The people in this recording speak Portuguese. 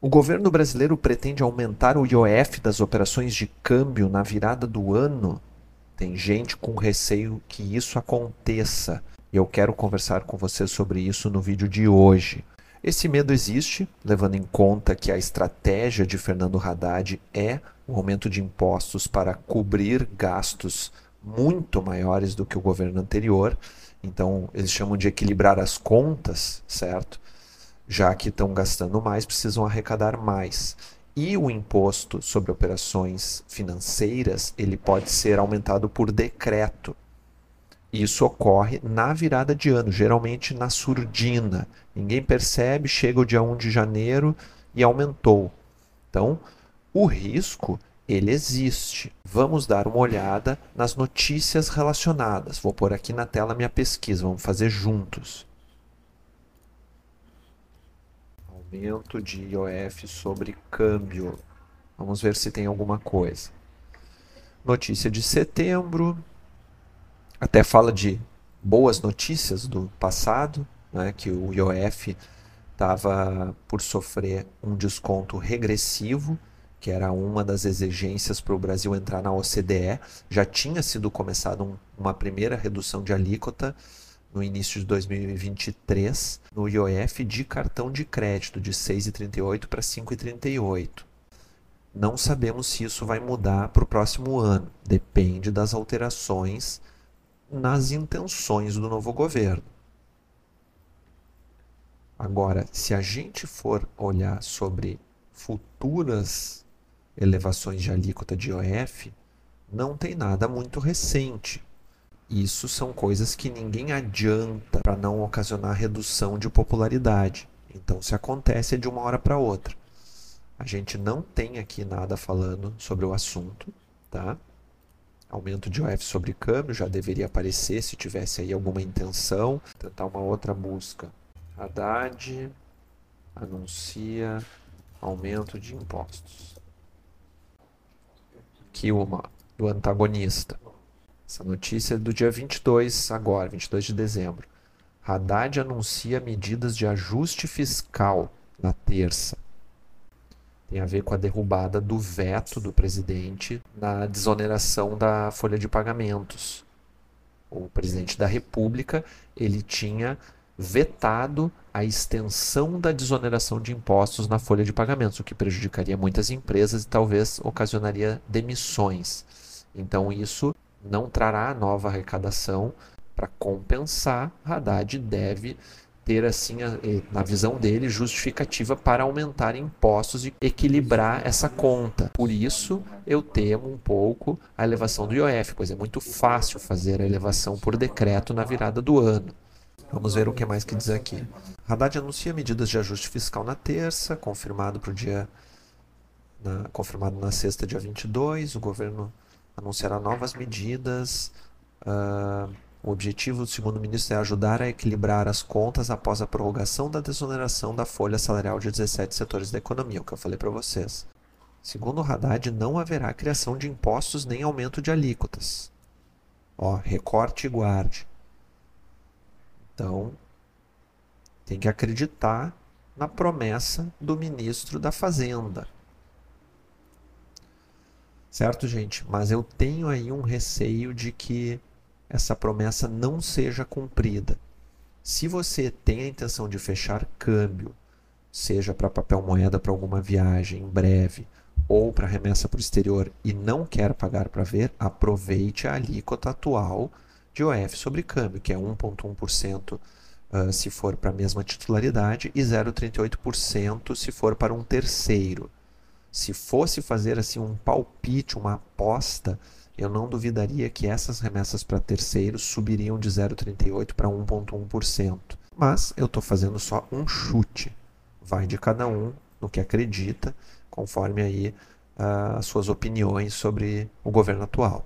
O governo brasileiro pretende aumentar o IOF das operações de câmbio na virada do ano? Tem gente com receio que isso aconteça. E eu quero conversar com você sobre isso no vídeo de hoje. Esse medo existe, levando em conta que a estratégia de Fernando Haddad é o aumento de impostos para cobrir gastos muito maiores do que o governo anterior. Então, eles chamam de equilibrar as contas, certo? Já que estão gastando mais, precisam arrecadar mais. E o imposto sobre operações financeiras, ele pode ser aumentado por decreto. Isso ocorre na virada de ano, geralmente na surdina. Ninguém percebe, chega o dia 1 de janeiro e aumentou. Então, o risco ele existe. Vamos dar uma olhada nas notícias relacionadas. Vou pôr aqui na tela minha pesquisa, vamos fazer juntos. De IOF sobre câmbio. Vamos ver se tem alguma coisa. Notícia de setembro. Até fala de boas notícias do passado, né, que o IOF estava por sofrer um desconto regressivo, que era uma das exigências para o Brasil entrar na OCDE. Já tinha sido começada um, uma primeira redução de alíquota no início de 2023 no IOF de cartão de crédito de 6,38 para 5,38. Não sabemos se isso vai mudar para o próximo ano. Depende das alterações nas intenções do novo governo. Agora, se a gente for olhar sobre futuras elevações de alíquota de IOF, não tem nada muito recente. Isso são coisas que ninguém adianta para não ocasionar redução de popularidade. Então, se acontece, é de uma hora para outra. A gente não tem aqui nada falando sobre o assunto, tá? Aumento de OF sobre câmbio já deveria aparecer se tivesse aí alguma intenção. Tentar uma outra busca. Haddad anuncia aumento de impostos. Aqui uma do antagonista. Essa notícia é do dia 22, agora, 22 de dezembro. Haddad anuncia medidas de ajuste fiscal na terça. Tem a ver com a derrubada do veto do presidente na desoneração da folha de pagamentos. O presidente da República ele tinha vetado a extensão da desoneração de impostos na folha de pagamentos, o que prejudicaria muitas empresas e talvez ocasionaria demissões. Então isso não trará nova arrecadação. Para compensar, Haddad deve ter, assim, na visão dele, justificativa para aumentar impostos e equilibrar essa conta. Por isso, eu temo um pouco a elevação do IOF, pois é muito fácil fazer a elevação por decreto na virada do ano. Vamos ver o que mais que diz aqui. Haddad anuncia medidas de ajuste fiscal na terça, confirmado para o dia. Na, confirmado na sexta, dia 22. O governo anunciará novas medidas. Uh, o objetivo, segundo o ministro, é ajudar a equilibrar as contas após a prorrogação da desoneração da folha salarial de 17 setores da economia, o que eu falei para vocês. Segundo o Haddad, não haverá criação de impostos nem aumento de alíquotas. Ó, recorte e guarde. Então, tem que acreditar na promessa do ministro da Fazenda. Certo, gente? Mas eu tenho aí um receio de que essa promessa não seja cumprida. Se você tem a intenção de fechar câmbio, seja para papel moeda para alguma viagem em breve ou para remessa para o exterior e não quer pagar para ver, aproveite a alíquota atual de OF sobre câmbio, que é 1,1% uh, se for para a mesma titularidade e 0,38% se for para um terceiro. Se fosse fazer assim um palpite, uma aposta, eu não duvidaria que essas remessas para terceiros subiriam de 0,38 para 1,1%. Mas eu estou fazendo só um chute. Vai de cada um no que acredita, conforme aí uh, as suas opiniões sobre o governo atual.